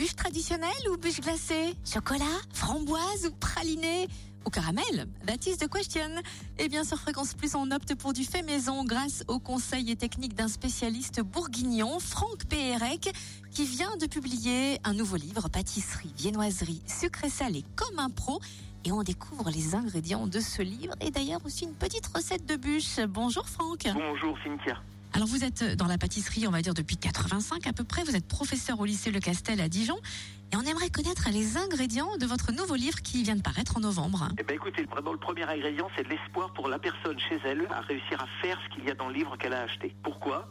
Bûche traditionnelle ou bûche glacée Chocolat Framboise ou praliné ou caramel That is the question. Et bien sur Fréquence Plus, on opte pour du fait maison grâce aux conseils et techniques d'un spécialiste bourguignon, Franck Pérec, qui vient de publier un nouveau livre, Pâtisserie, viennoiserie, sucré salé comme un pro. Et on découvre les ingrédients de ce livre et d'ailleurs aussi une petite recette de bûche. Bonjour Franck. Bonjour Cynthia. Alors vous êtes dans la pâtisserie, on va dire depuis 85 à peu près. Vous êtes professeur au lycée Le Castel à Dijon. Et on aimerait connaître les ingrédients de votre nouveau livre qui vient de paraître en novembre. Eh ben écoutez, vraiment le premier ingrédient, c'est l'espoir pour la personne chez elle à réussir à faire ce qu'il y a dans le livre qu'elle a acheté. Pourquoi?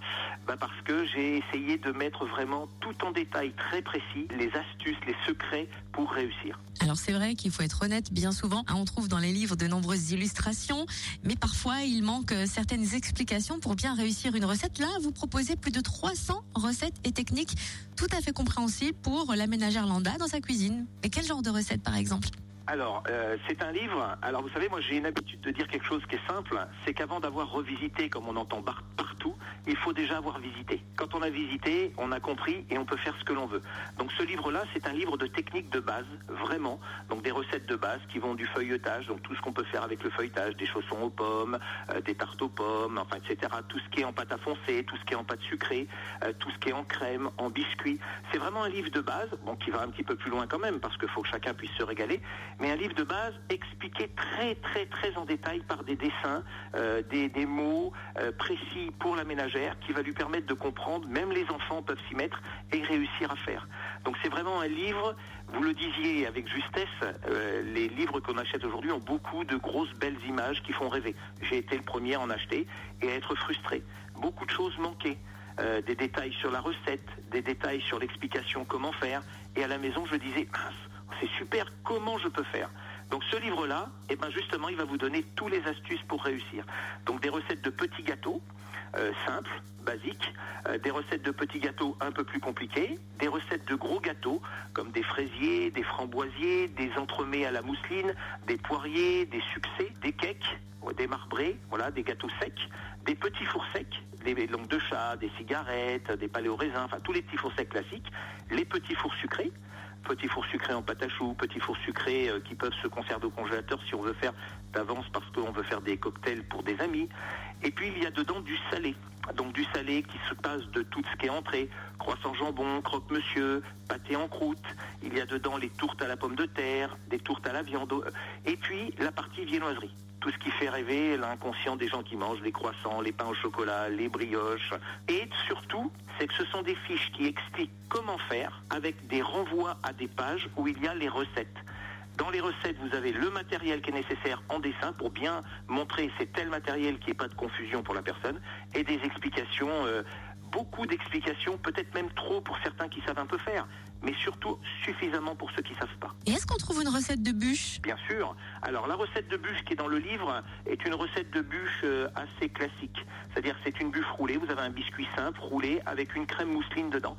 Bah Parce j'ai essayé de mettre vraiment tout en détail très précis les astuces, les secrets pour réussir. Alors c'est vrai qu'il faut être honnête, bien souvent, on trouve dans les livres de nombreuses illustrations, mais parfois il manque certaines explications pour bien réussir une recette. Là, vous proposez plus de 300 recettes et techniques tout à fait compréhensibles pour la ménagère dans sa cuisine. Et quel genre de recettes par exemple? Alors, euh, c'est un livre. Alors, vous savez, moi, j'ai une habitude de dire quelque chose qui est simple. C'est qu'avant d'avoir revisité, comme on entend partout, il faut déjà avoir visité. Quand on a visité, on a compris et on peut faire ce que l'on veut. Donc, ce livre-là, c'est un livre de techniques de base, vraiment. Donc, des recettes de base qui vont du feuilletage, donc tout ce qu'on peut faire avec le feuilletage, des chaussons aux pommes, euh, des tartes aux pommes, enfin, etc. Tout ce qui est en pâte à foncer, tout ce qui est en pâte sucrée, euh, tout ce qui est en crème, en biscuit. C'est vraiment un livre de base, bon, qui va un petit peu plus loin quand même, parce qu'il faut que chacun puisse se régaler mais un livre de base expliqué très très très en détail par des dessins, euh, des, mots euh, précis pour la ménagère qui va lui permettre de comprendre, même les enfants peuvent s'y mettre et réussir à faire. Donc c'est vraiment un livre, vous le disiez avec justesse, euh, les livres qu'on achète aujourd'hui ont beaucoup de grosses belles images qui font rêver. J'ai été le premier à en acheter et à être frustré. Beaucoup de choses manquaient. Des détails sur la recette, des détails sur l'explication comment faire. Et à la maison, je disais, mince, c'est super, comment je peux faire donc ce livre-là, eh ben justement, il va vous donner tous les astuces pour réussir. Donc des recettes de petits gâteaux, euh, simples, basiques, euh, des recettes de petits gâteaux un peu plus compliquées, des recettes de gros gâteaux comme des fraisiers, des framboisiers, des entremets à la mousseline, des poiriers, des succès, des cakes, des marbrés, voilà, des gâteaux secs, des petits fours secs, des langues de chat, des cigarettes, des palais au raisin, enfin tous les petits fours secs classiques, les petits fours sucrés, petits fours sucrés en pâte à choux, petits fours sucrés euh, qui peuvent se conserver au congélateur si on veut faire d'avance parce qu'on veut faire des cocktails pour des amis. Et puis il y a dedans du salé. Donc du salé qui se passe de tout ce qui est entrée, croissant jambon, croque-monsieur, pâté en croûte. Il y a dedans les tourtes à la pomme de terre, des tourtes à la viande. Et puis la partie viennoiserie tout ce qui fait rêver l'inconscient des gens qui mangent les croissants, les pains au chocolat, les brioches. Et surtout, c'est que ce sont des fiches qui expliquent comment faire avec des renvois à des pages où il y a les recettes. Dans les recettes, vous avez le matériel qui est nécessaire en dessin pour bien montrer c'est tel matériel qui n'est pas de confusion pour la personne et des explications euh, beaucoup d'explications, peut-être même trop pour certains qui savent un peu faire, mais surtout suffisamment pour ceux qui savent pas. Et est-ce qu'on trouve une recette de bûche? Bien sûr. Alors la recette de bûche qui est dans le livre est une recette de bûche euh, assez classique. C'est-à-dire c'est une bûche roulée, vous avez un biscuit simple roulé avec une crème mousseline dedans.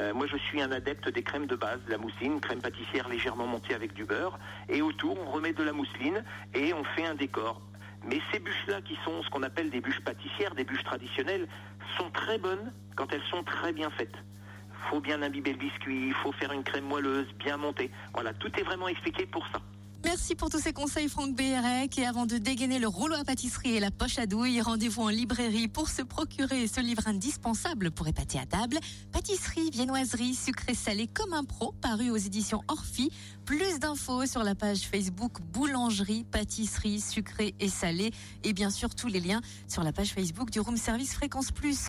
Euh, moi je suis un adepte des crèmes de base, la mousseline, crème pâtissière légèrement montée avec du beurre. Et autour on remet de la mousseline et on fait un décor. Mais ces bûches-là, qui sont ce qu'on appelle des bûches pâtissières, des bûches traditionnelles, sont très bonnes quand elles sont très bien faites. Faut bien imbiber le biscuit, il faut faire une crème moelleuse, bien montée. Voilà, tout est vraiment expliqué pour ça. Merci pour tous ces conseils, Franck Béhérec. Et avant de dégainer le rouleau à pâtisserie et la poche à douille, rendez-vous en librairie pour se procurer ce livre indispensable pour épater à table. Pâtisserie, viennoiserie, sucré salé comme un pro, paru aux éditions Orphi. Plus d'infos sur la page Facebook Boulangerie, Pâtisserie, Sucré et Salé. Et bien sûr, tous les liens sur la page Facebook du Room Service Fréquence Plus.